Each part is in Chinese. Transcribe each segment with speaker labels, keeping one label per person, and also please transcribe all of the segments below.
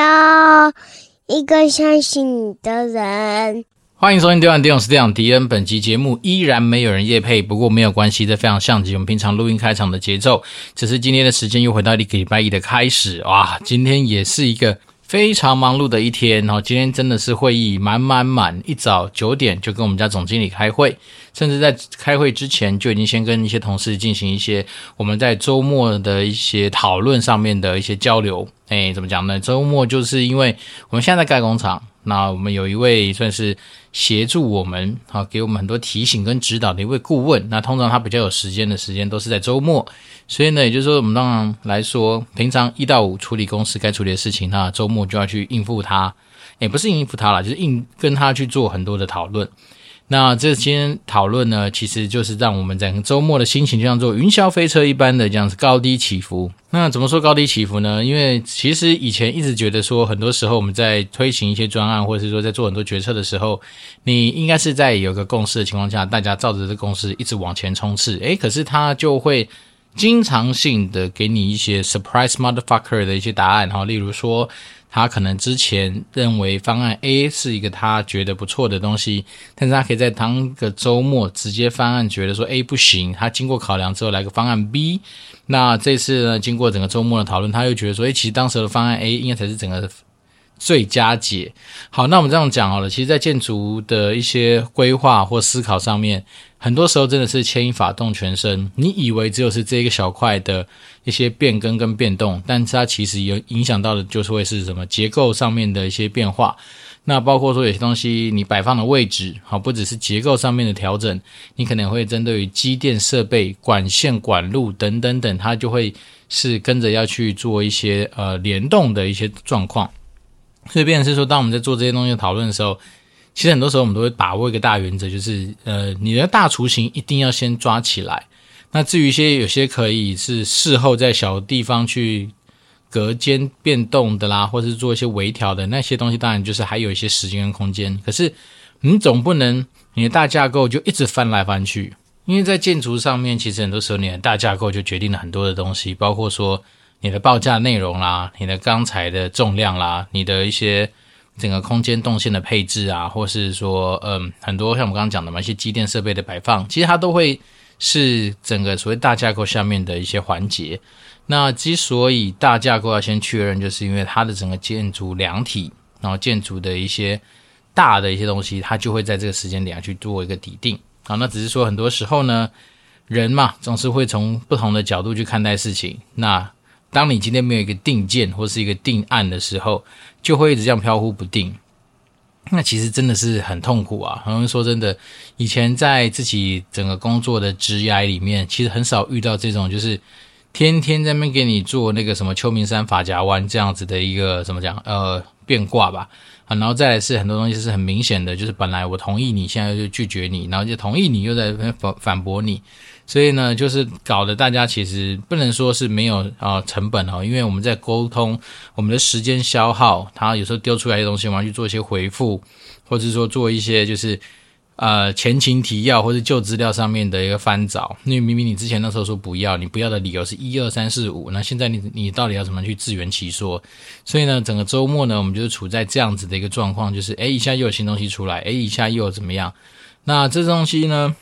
Speaker 1: 要一个相信你的人。
Speaker 2: 欢迎收听《电玩电影是这样迪恩》。本集节目依然没有人夜配，不过没有关系，这非常像极我们平常录音开场的节奏。只是今天的时间又回到一个礼拜一的开始，哇，今天也是一个。非常忙碌的一天，然后今天真的是会议满满满，一早九点就跟我们家总经理开会，甚至在开会之前就已经先跟一些同事进行一些我们在周末的一些讨论上面的一些交流。哎，怎么讲呢？周末就是因为我们现在在盖工厂，那我们有一位算是协助我们，好给我们很多提醒跟指导的一位顾问。那通常他比较有时间的时间都是在周末。所以呢，也就是说，我们当然来说，平常一到五处理公司该处理的事情，那周末就要去应付他，也不是应付他了，就是应跟他去做很多的讨论。那这些讨论呢，其实就是让我们整个周末的心情就像坐云霄飞车一般的这样子高低起伏。那怎么说高低起伏呢？因为其实以前一直觉得说，很多时候我们在推行一些专案，或者是说在做很多决策的时候，你应该是在有个共识的情况下，大家照着这共识一直往前冲刺。诶，可是它就会。经常性的给你一些 surprise motherfucker 的一些答案哈，例如说他可能之前认为方案 A 是一个他觉得不错的东西，但是他可以在当个周末直接方案觉得说 A 不行，他经过考量之后来个方案 B，那这次呢经过整个周末的讨论，他又觉得说，诶，其实当时的方案 A 应该才是整个最佳解。好，那我们这样讲好了，其实，在建筑的一些规划或思考上面。很多时候真的是牵一发动全身。你以为只有是这一个小块的一些变更跟变动，但是它其实有影响到的，就是会是什么结构上面的一些变化。那包括说有些东西你摆放的位置，好，不只是结构上面的调整，你可能会针对于机电设备、管线管路等等等，它就会是跟着要去做一些呃联动的一些状况。所以，变成是说，当我们在做这些东西讨论的时候。其实很多时候我们都会把握一个大原则，就是呃，你的大雏形一定要先抓起来。那至于一些有些可以是事后在小地方去隔间变动的啦，或者是做一些微调的那些东西，当然就是还有一些时间跟空间。可是你总不能你的大架构就一直翻来翻去，因为在建筑上面，其实很多时候你的大架构就决定了很多的东西，包括说你的报价内容啦，你的钢材的重量啦，你的一些。整个空间动线的配置啊，或是说，嗯，很多像我们刚刚讲的嘛，一些机电设备的摆放，其实它都会是整个所谓大架构下面的一些环节。那之所以大架构要先确认，就是因为它的整个建筑量体，然后建筑的一些大的一些东西，它就会在这个时间点去做一个底定。好，那只是说很多时候呢，人嘛，总是会从不同的角度去看待事情。那当你今天没有一个定见或是一个定案的时候，就会一直这样飘忽不定。那其实真的是很痛苦啊！很多人说真的，以前在自己整个工作的职涯里面，其实很少遇到这种就是天天在那边给你做那个什么秋名山法夹弯这样子的一个怎么讲呃变卦吧。然后再来是很多东西是很明显的，就是本来我同意你，现在就拒绝你，然后就同意你，又在反反驳你。所以呢，就是搞得大家其实不能说是没有啊、成本哦，因为我们在沟通，我们的时间消耗，他有时候丢出来的东西，我们要去做一些回复，或者说做一些就是呃前情提要或者旧资料上面的一个翻找。因为明明你之前那时候说不要，你不要的理由是一二三四五，那现在你你到底要怎么去自圆其说？所以呢，整个周末呢，我们就是处在这样子的一个状况，就是诶一下又有新东西出来，诶一下又有怎么样？那这东西呢？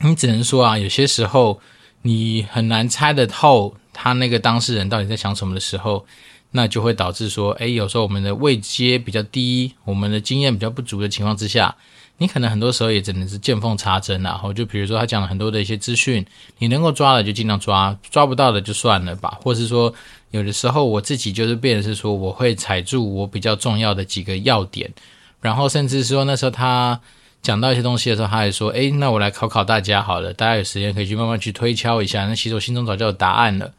Speaker 2: 你只能说啊，有些时候你很难猜得透他那个当事人到底在想什么的时候，那就会导致说，诶，有时候我们的位阶比较低，我们的经验比较不足的情况之下，你可能很多时候也只能是见缝插针然后。就比如说他讲了很多的一些资讯，你能够抓的就尽量抓，抓不到的就算了吧。或是说，有的时候我自己就是变的是说，我会踩住我比较重要的几个要点，然后甚至说那时候他。讲到一些东西的时候，他还说：“诶，那我来考考大家好了，大家有时间可以去慢慢去推敲一下。那其实我心中早就有答案了。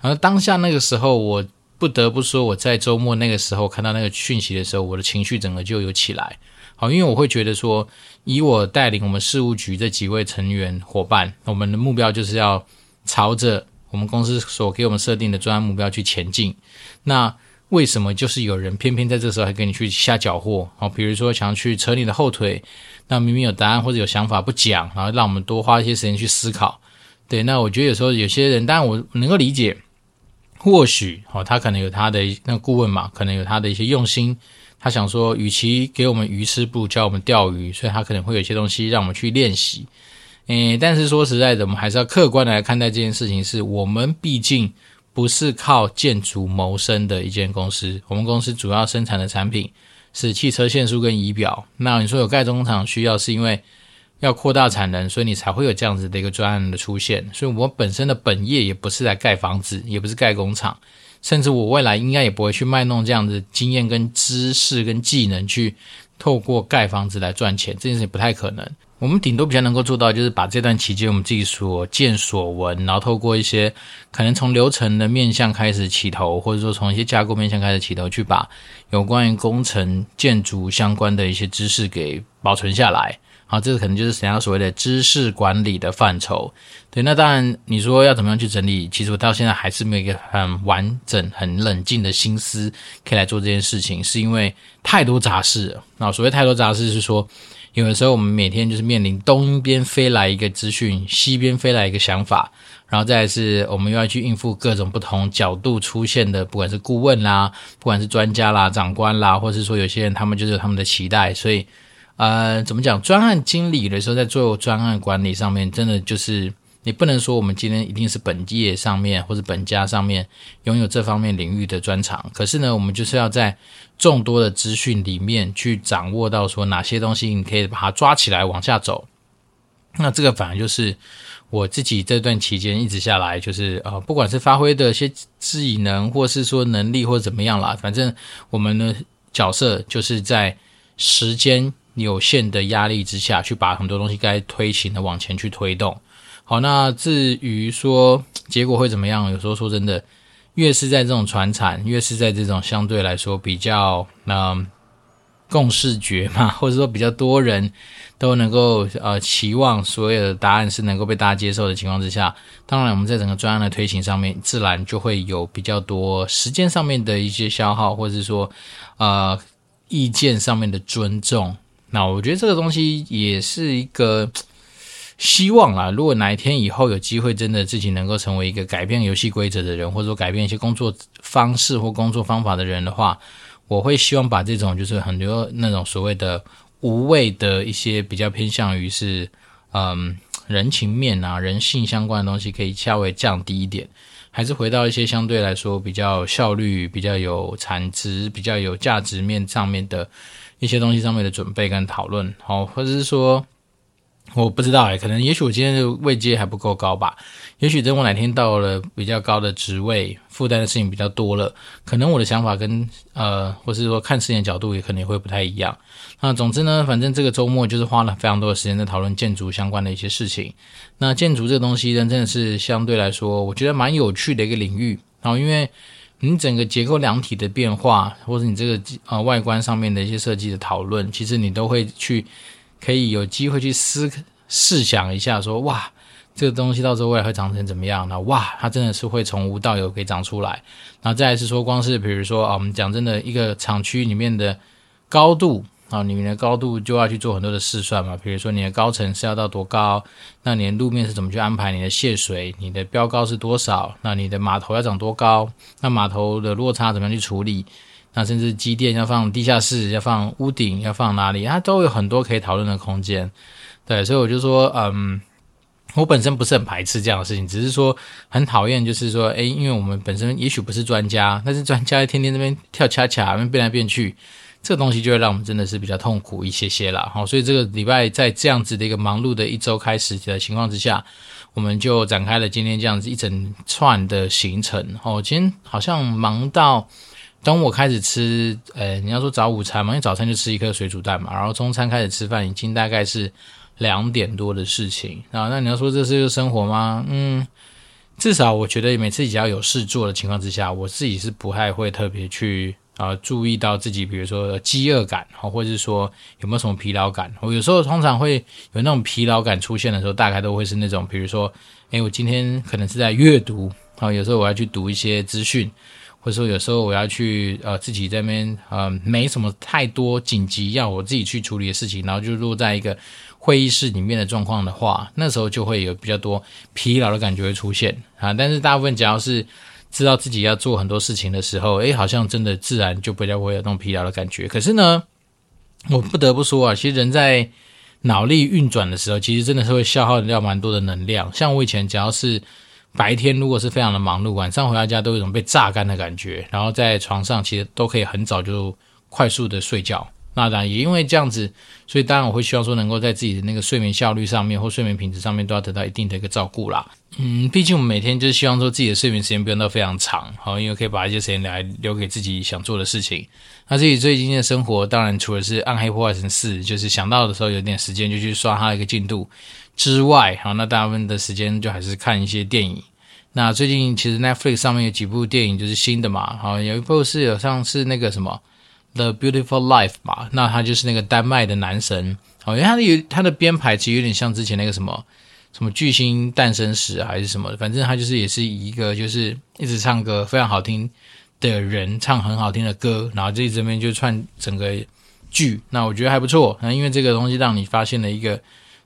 Speaker 2: 然后当下那个时候，我不得不说，我在周末那个时候看到那个讯息的时候，我的情绪整个就有起来。好，因为我会觉得说，以我带领我们事务局这几位成员伙伴，我们的目标就是要朝着我们公司所给我们设定的专案目标去前进。那为什么就是有人偏偏在这时候还跟你去瞎搅和？好，比如说想要去扯你的后腿。”那明明有答案或者有想法不讲，然后让我们多花一些时间去思考。对，那我觉得有时候有些人，当然我能够理解，或许哦，他可能有他的那顾问嘛，可能有他的一些用心。他想说，与其给我们鱼吃，不教我们钓鱼，所以他可能会有一些东西让我们去练习。诶，但是说实在的，我们还是要客观的来看待这件事情是，我们毕竟不是靠建筑谋生的一间公司。我们公司主要生产的产品是汽车线束跟仪表。那你说有盖工厂需要，是因为要扩大产能，所以你才会有这样子的一个专案的出现。所以我本身的本业也不是来盖房子，也不是盖工厂，甚至我未来应该也不会去卖弄这样子经验跟知识跟技能去透过盖房子来赚钱，这件事情不太可能。我们顶多比较能够做到，就是把这段期间我们自己所见所闻，然后透过一些可能从流程的面向开始起头，或者说从一些架构面向开始起头，去把有关于工程建筑相关的一些知识给保存下来。好，这个可能就是想要所谓的知识管理的范畴。对，那当然你说要怎么样去整理，其实我到现在还是没有一个很完整、很冷静的心思可以来做这件事情，是因为太多杂事。那所谓太多杂事是说，有的时候我们每天就是面临东边飞来一个资讯，西边飞来一个想法，然后再是我们又要去应付各种不同角度出现的，不管是顾问啦，不管是专家啦、长官啦，或者是说有些人他们就是有他们的期待，所以。呃，怎么讲？专案经理的时候，在做专案管理上面，真的就是你不能说我们今天一定是本业上面或者本家上面拥有这方面领域的专长。可是呢，我们就是要在众多的资讯里面去掌握到说哪些东西你可以把它抓起来往下走。那这个反而就是我自己这段期间一直下来，就是呃，不管是发挥的一些技能，或是说能力或者怎么样啦，反正我们的角色就是在时间。有限的压力之下去把很多东西该推行的往前去推动。好，那至于说结果会怎么样？有时候说真的，越是在这种传产，越是在这种相对来说比较嗯、共识觉嘛，或者说比较多人都能够呃期望所有的答案是能够被大家接受的情况之下，当然我们在整个专案的推行上面，自然就会有比较多时间上面的一些消耗，或者是说呃意见上面的尊重。那我觉得这个东西也是一个希望啦。如果哪一天以后有机会，真的自己能够成为一个改变游戏规则的人，或者说改变一些工作方式或工作方法的人的话，我会希望把这种就是很多那种所谓的无谓的一些比较偏向于是嗯人情面啊、人性相关的东西，可以稍微降低一点，还是回到一些相对来说比较效率、比较有产值、比较有价值面上面的。一些东西上面的准备跟讨论，好，或者是说，我不知道哎，可能也许我今天的位阶还不够高吧，也许等我哪天到了比较高的职位，负担的事情比较多了，可能我的想法跟呃，或是说看事情的角度也可能也会不太一样。那总之呢，反正这个周末就是花了非常多的时间在讨论建筑相关的一些事情。那建筑这个东西呢，真的是相对来说，我觉得蛮有趣的一个领域。然后因为你整个结构量体的变化，或者你这个呃外观上面的一些设计的讨论，其实你都会去可以有机会去思试想一下说，哇，这个东西到时候未来会长成怎么样？呢哇，它真的是会从无到有可以长出来。然后再是说，光是比如说啊，我们讲真的，一个厂区里面的高度。啊，你的高度就要去做很多的试算嘛，比如说你的高层是要到多高，那你的路面是怎么去安排？你的泄水，你的标高是多少？那你的码头要长多高？那码头的落差怎么样去处理？那甚至机电要放地下室，要放屋顶，要放哪里？它都有很多可以讨论的空间。对，所以我就说，嗯，我本身不是很排斥这样的事情，只是说很讨厌，就是说，诶，因为我们本身也许不是专家，但是专家天天那边跳恰恰，那边变来变去。这个东西就会让我们真的是比较痛苦一些些啦。好，所以这个礼拜在这样子的一个忙碌的一周开始的情况之下，我们就展开了今天这样子一整串的行程。哦，今天好像忙到，当我开始吃，呃，你要说早午餐嘛，因为早餐就吃一颗水煮蛋嘛，然后中餐开始吃饭，已经大概是两点多的事情啊。那你要说这是一个生活吗？嗯，至少我觉得每次只要有事做的情况之下，我自己是不太会特别去。啊，注意到自己，比如说饥饿感，或者是说有没有什么疲劳感。我有时候通常会有那种疲劳感出现的时候，大概都会是那种，比如说，诶，我今天可能是在阅读，啊，有时候我要去读一些资讯，或者说有时候我要去呃自己这边呃没什么太多紧急要我自己去处理的事情，然后就落在一个会议室里面的状况的话，那时候就会有比较多疲劳的感觉会出现啊。但是大部分只要是知道自己要做很多事情的时候，诶，好像真的自然就比较会有那种疲劳的感觉。可是呢，我不得不说啊，其实人在脑力运转的时候，其实真的是会消耗掉蛮多的能量。像我以前只要是白天如果是非常的忙碌，晚上回到家都有一种被榨干的感觉，然后在床上其实都可以很早就快速的睡觉。那当然也因为这样子，所以当然我会希望说能够在自己的那个睡眠效率上面或睡眠品质上面都要得到一定的一个照顾啦。嗯，毕竟我们每天就是希望说自己的睡眠时间不用到非常长，好，因为可以把一些时间来留给自己想做的事情。那自己最近的生活，当然除了是暗黑破坏神四，就是想到的时候有点时间就去刷它一个进度之外，好，那大部分的时间就还是看一些电影。那最近其实 Netflix 上面有几部电影就是新的嘛，好，有一部是有像是那个什么。The Beautiful Life 吧，那他就是那个丹麦的男神，哦，因为他的有他的编排其实有点像之前那个什么什么巨星诞生时还是什么，反正他就是也是一个就是一直唱歌非常好听的人，唱很好听的歌，然后这这边就串整个剧，那我觉得还不错，那因为这个东西让你发现了一个。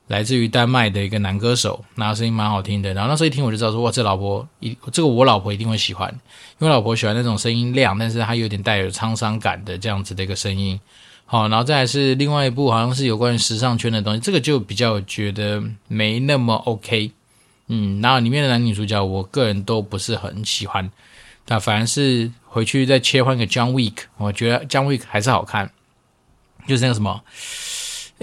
Speaker 2: 来自于丹麦的一个男歌手，那声音蛮好听的。然后那时候一听我就知道说，哇，这老婆一这个我老婆一定会喜欢，因为老婆喜欢那种声音亮，但是她有点带有沧桑感的这样子的一个声音。好，然后再来是另外一部，好像是有关于时尚圈的东西，这个就比较觉得没那么 OK。嗯，然后里面的男女主角，我个人都不是很喜欢。那反而是回去再切换个 John Wick，我觉得 John Wick 还是好看，就是那个什么。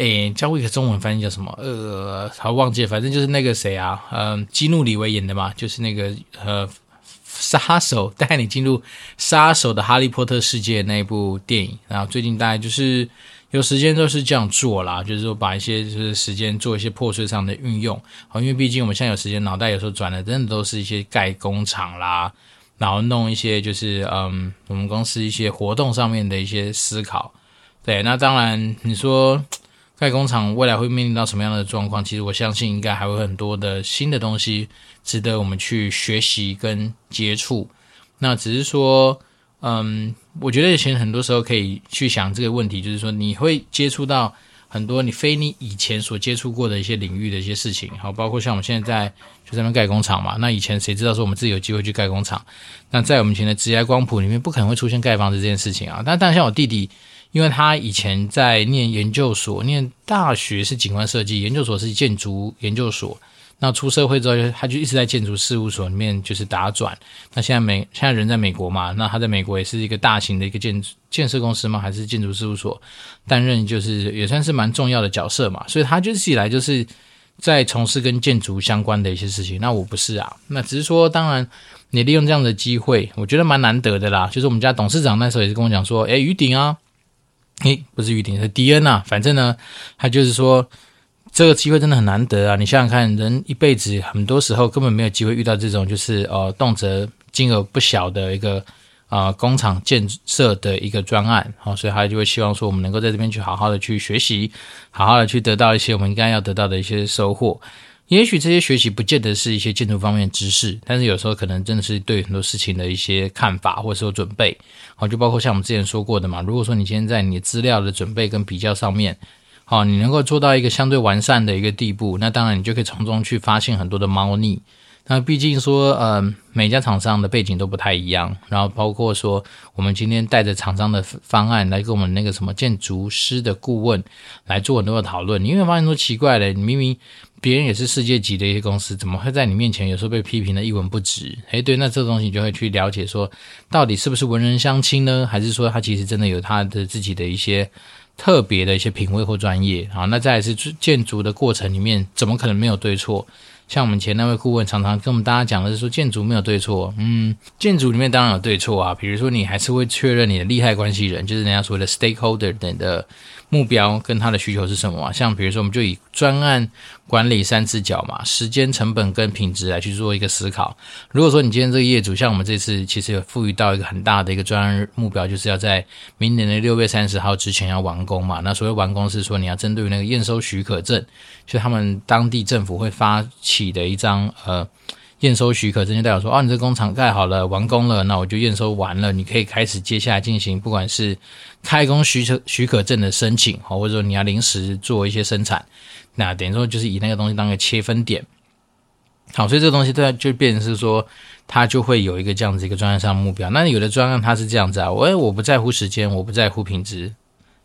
Speaker 2: 诶，姜维克中文翻译叫什么？呃，好忘记了，反正就是那个谁啊，嗯、基努里维演的嘛，就是那个呃，杀手 带你进入杀手的哈利波特世界那一部电影。然后最近大概就是有时间都是这样做啦，就是说把一些就是时间做一些破碎上的运用。好，因为毕竟我们现在有时间，脑袋有时候转的真的都是一些盖工厂啦，然后弄一些就是嗯，我们公司一些活动上面的一些思考。对，那当然你说。盖工厂未来会面临到什么样的状况？其实我相信应该还会很多的新的东西值得我们去学习跟接触。那只是说，嗯，我觉得以前很多时候可以去想这个问题，就是说你会接触到很多你非你以前所接触过的一些领域的一些事情，好，包括像我们现在在就在那边盖工厂嘛。那以前谁知道说我们自己有机会去盖工厂？那在我们以前的职业光谱里面，不可能会出现盖房子这件事情啊。但但像我弟弟。因为他以前在念研究所，念大学是景观设计，研究所是建筑研究所。那出社会之后，他就一直在建筑事务所里面就是打转。那现在美现在人在美国嘛，那他在美国也是一个大型的一个建建设公司嘛，还是建筑事务所担任，就是也算是蛮重要的角色嘛。所以他就是以来就是在从事跟建筑相关的一些事情。那我不是啊，那只是说，当然你利用这样的机会，我觉得蛮难得的啦。就是我们家董事长那时候也是跟我讲说，诶，于鼎啊。诶，不是玉鼎，是迪恩呐。反正呢，他就是说，这个机会真的很难得啊！你想想看，人一辈子很多时候根本没有机会遇到这种，就是呃，动辄金额不小的一个啊、工厂建设的一个专案。好、哦，所以他就会希望说，我们能够在这边去好好的去学习，好好的去得到一些我们应该要得到的一些收获。也许这些学习不见得是一些建筑方面的知识，但是有时候可能真的是对很多事情的一些看法或者说准备。好，就包括像我们之前说过的嘛，如果说你今天在你资料的准备跟比较上面，好，你能够做到一个相对完善的一个地步，那当然你就可以从中去发现很多的猫腻。那毕竟说，呃，每家厂商的背景都不太一样，然后包括说，我们今天带着厂商的方案来跟我们那个什么建筑师的顾问来做很多的讨论，你会发现说奇怪的，你明明别人也是世界级的一些公司，怎么会在你面前有时候被批评的一文不值？诶，对，那这个东西你就会去了解说，到底是不是文人相轻呢？还是说他其实真的有他的自己的一些特别的一些品味或专业？好，那再来是建筑的过程里面，怎么可能没有对错？像我们前那位顾问常常跟我们大家讲的是说，建筑没有对错，嗯，建筑里面当然有对错啊，比如说你还是会确认你的利害关系人，就是人家所谓的 stakeholder 等的。目标跟他的需求是什么嘛？像比如说，我们就以专案管理三只脚嘛，时间、成本跟品质来去做一个思考。如果说你今天这个业主，像我们这次其实有赋予到一个很大的一个专案目标，就是要在明年的六月三十号之前要完工嘛。那所谓完工是说，你要针对那个验收许可证，就他们当地政府会发起的一张呃。验收许可证就代表说，哦，你这工厂盖好了，完工了，那我就验收完了，你可以开始接下来进行，不管是开工许可许可证的申请，或者说你要临时做一些生产，那等于说就是以那个东西当个切分点。好，所以这个东西它就变成是说，它就会有一个这样子一个专案上的目标。那有的专案它是这样子啊，我我不在乎时间，我不在乎品质。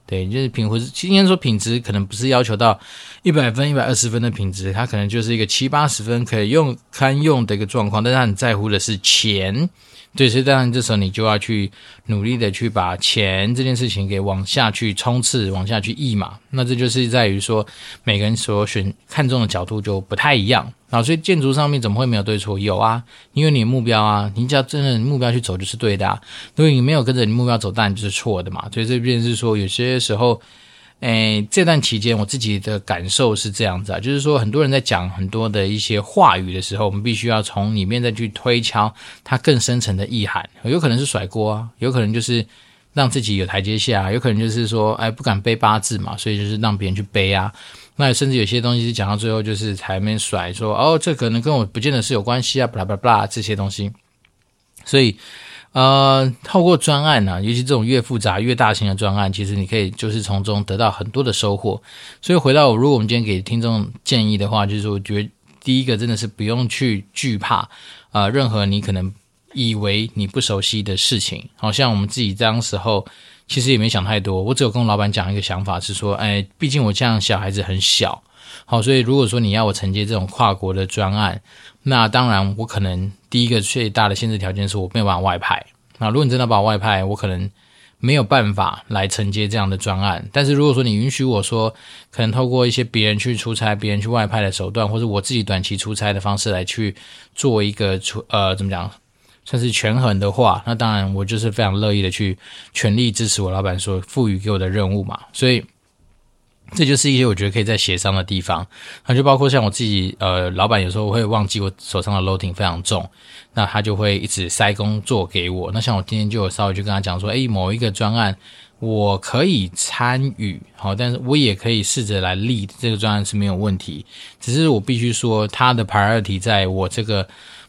Speaker 2: 对，就是品质。今天说品质，可能不是要求到一百分、一百二十分的品质，它可能就是一个七八十分可以用、堪用的一个状况。但是他很在乎的是钱，对，所以当然这时候你就要去努力的去把钱这件事情给往下去冲刺、往下去溢嘛。那这就是在于说，每个人所选看中的角度就不太一样。啊，所以建筑上面怎么会没有对错？有啊，因为你的目标啊，你只要真的目标去走就是对的啊。如果你没有跟着你目标走，当然就是错的嘛。所以这边是说，有些时候，诶，这段期间我自己的感受是这样子啊，就是说很多人在讲很多的一些话语的时候，我们必须要从里面再去推敲它更深层的意涵。有可能是甩锅啊，有可能就是让自己有台阶下，有可能就是说，哎，不敢背八字嘛，所以就是让别人去背啊。那甚至有些东西讲到最后，就是台面甩说哦，这可能跟我不见得是有关系啊，巴拉巴拉巴拉这些东西。所以，呃，透过专案呢、啊，尤其这种越复杂越大型的专案，其实你可以就是从中得到很多的收获。所以回到，如果我们今天给听众建议的话，就是我觉得第一个真的是不用去惧怕啊、任何你可能以为你不熟悉的事情，好像我们自己当时候。其实也没想太多，我只有跟老板讲一个想法，是说，哎，毕竟我这样小孩子很小，好，所以如果说你要我承接这种跨国的专案，那当然我可能第一个最大的限制条件是我没有办法外派。那如果你真的把我外派，我可能没有办法来承接这样的专案。但是如果说你允许我说，可能透过一些别人去出差、别人去外派的手段，或者我自己短期出差的方式来去做一个出，呃，怎么讲？算是权衡的话，那当然我就是非常乐意的去全力支持我老板所赋予给我的任务嘛。所以这就是一些我觉得可以在协商的地方。那就包括像我自己，呃，老板有时候会忘记我手上的 loading 非常重，那他就会一直塞工作给我。那像我今天就有稍微去跟他讲说，诶，某一个专案我可以参与，好，但是我也可以试着来立这个专案是没有问题，只是我必须说他的 priority 在我这个。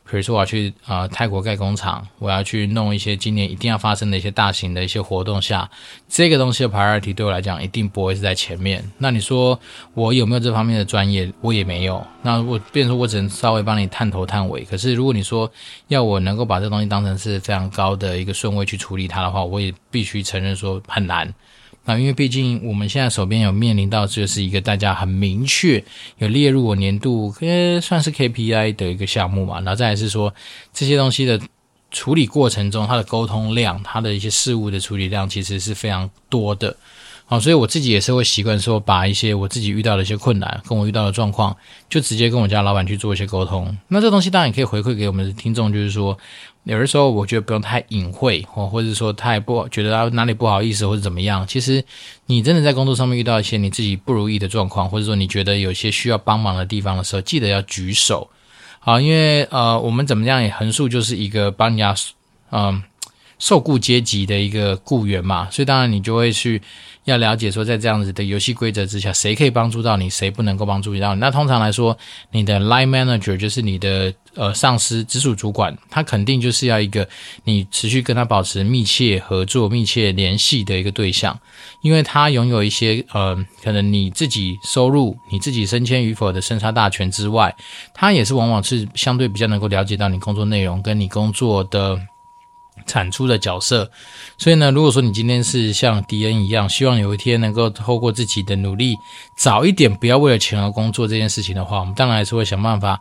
Speaker 2: 比如说我要去啊、呃、泰国盖工厂，我要去弄一些今年一定要发生的一些大型的一些活动下，这个东西的 priority 对我来讲一定不会是在前面。那你说我有没有这方面的专业？我也没有。那我变成说我只能稍微帮你探头探尾。可是如果你说要我能够把这东西当成是非常高的一个顺位去处理它的话，我也必须承认说很难。那因为毕竟我们现在手边有面临到就是一个大家很明确有列入我年度，呃，算是 KPI 的一个项目嘛。然后再来是说这些东西的处理过程中，它的沟通量，它的一些事务的处理量，其实是非常多的。好，所以我自己也是会习惯说，把一些我自己遇到的一些困难，跟我遇到的状况，就直接跟我家老板去做一些沟通。那这东西当然也可以回馈给我们的听众，就是说，有的时候我觉得不用太隐晦，或或者说太不觉得他哪里不好意思或者怎么样。其实你真的在工作上面遇到一些你自己不如意的状况，或者说你觉得有些需要帮忙的地方的时候，记得要举手。好，因为呃，我们怎么样也横竖就是一个帮人家嗯、受雇阶级的一个雇员嘛，所以当然你就会去。要了解说，在这样子的游戏规则之下，谁可以帮助到你，谁不能够帮助到你。那通常来说，你的 line manager 就是你的呃上司、直属主管，他肯定就是要一个你持续跟他保持密切合作、密切联系的一个对象，因为他拥有一些呃，可能你自己收入、你自己升迁与否的生杀大权之外，他也是往往是相对比较能够了解到你工作内容跟你工作的。产出的角色，所以呢，如果说你今天是像迪恩一样，希望有一天能够透过自己的努力，早一点不要为了钱而工作这件事情的话，我们当然还是会想办法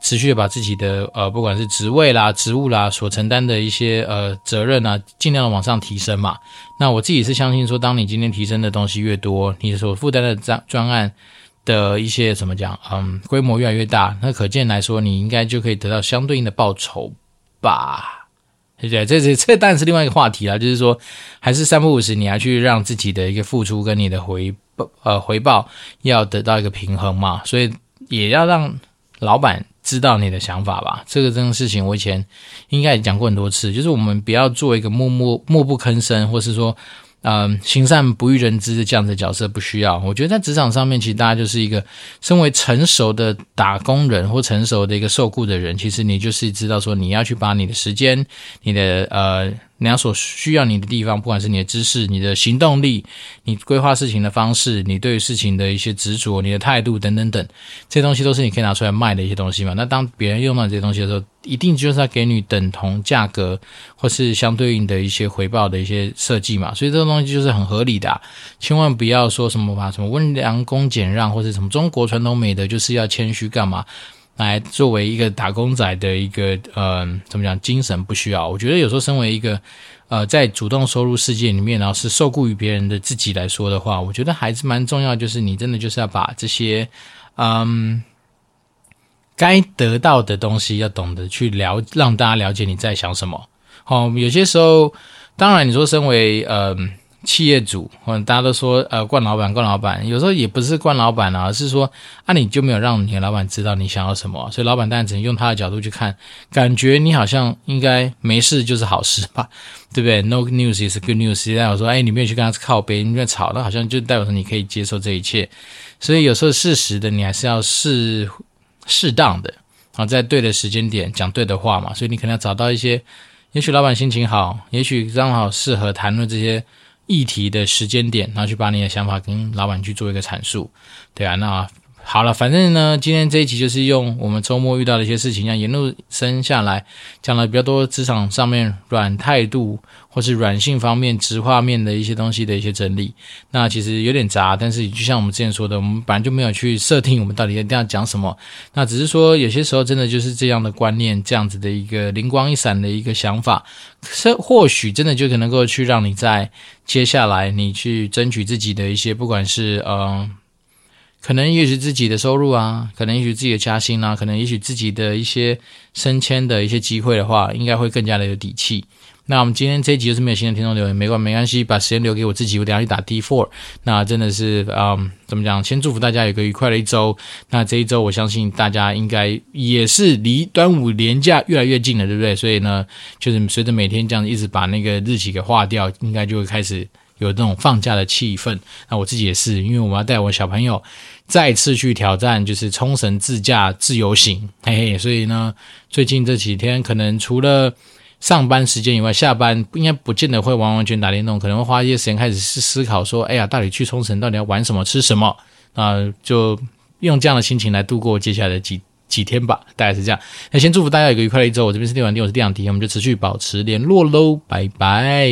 Speaker 2: 持续的把自己的呃，不管是职位啦、职务啦所承担的一些呃责任啊，尽量的往上提升嘛。那我自己是相信说，当你今天提升的东西越多，你所负担的专专案的一些怎么讲，嗯，规模越来越大，那可见来说，你应该就可以得到相对应的报酬吧。对，这这这当然是另外一个话题啊。就是说，还是三不五时，你要去让自己的一个付出跟你的回报，呃，回报要得到一个平衡嘛。所以也要让老板知道你的想法吧。这个这种事情，我以前应该也讲过很多次。就是我们不要做一个默默默不吭声，或是说。嗯，行善不欲人知的这样的角色不需要。我觉得在职场上面，其实大家就是一个身为成熟的打工人或成熟的一个受雇的人，其实你就是知道说，你要去把你的时间、你的呃人家所需要你的地方，不管是你的知识、你的行动力、你规划事情的方式、你对事情的一些执着、你的态度等等等，这些东西都是你可以拿出来卖的一些东西嘛。那当别人用到这些东西的时候，一定就是要给你等同价格或是相对应的一些回报的一些设计嘛。所以这个东西就是很合理的，千万不要说什么吧，什么温良恭俭让或者什么中国传统美德就是要谦虚干嘛。来作为一个打工仔的一个呃，怎么讲精神不需要？我觉得有时候身为一个呃，在主动收入世界里面，然后是受雇于别人的自己来说的话，我觉得还是蛮重要。就是你真的就是要把这些嗯该得到的东西，要懂得去了，让大家了解你在想什么。好，有些时候，当然你说身为呃。企业主，或大家都说，呃，惯老板，惯老板，有时候也不是惯老板啊，而是说，啊，你就没有让你的老板知道你想要什么，所以老板当然只能用他的角度去看，感觉你好像应该没事就是好事吧，对不对？No news is good news。代表说，哎，你没有去跟他靠背，你在吵，那好像就代表说你可以接受这一切。所以有时候事实的，你还是要适适当的啊，在对的时间点讲对的话嘛。所以你可能要找到一些，也许老板心情好，也许刚好适合谈论这些。议题的时间点，然后去把你的想法跟老板去做一个阐述，对啊，那。好了，反正呢，今天这一集就是用我们周末遇到的一些事情，这样沿路生下来，讲了比较多职场上面软态度或是软性方面、直画面的一些东西的一些整理。那其实有点杂，但是就像我们之前说的，我们本来就没有去设定我们到底一定要讲什么。那只是说有些时候真的就是这样的观念，这样子的一个灵光一闪的一个想法，是或许真的就可能够去让你在接下来你去争取自己的一些，不管是嗯。呃可能也许自己的收入啊，可能也许自己的加薪啊，可能也许自己的一些升迁的一些机会的话，应该会更加的有底气。那我们今天这一集就是没有新的听众留言，没关没关系，把时间留给我自己，我等下去打 D four。那真的是嗯，怎么讲？先祝福大家有个愉快的一周。那这一周我相信大家应该也是离端午连假越来越近了，对不对？所以呢，就是随着每天这样一直把那个日期给划掉，应该就会开始。有那种放假的气氛，那我自己也是，因为我要带我小朋友再次去挑战，就是冲绳自驾自由行，嘿嘿，所以呢，最近这几天可能除了上班时间以外，下班应该不见得会完完全打电动，可能会花一些时间开始思思考说，哎呀，到底去冲绳到底要玩什么，吃什么啊、就用这样的心情来度过接下来的几几天吧，大概是这样。那先祝福大家有个愉快的一周，我这边是电玩店，我是电养迪，我们就持续保持联络喽，拜拜。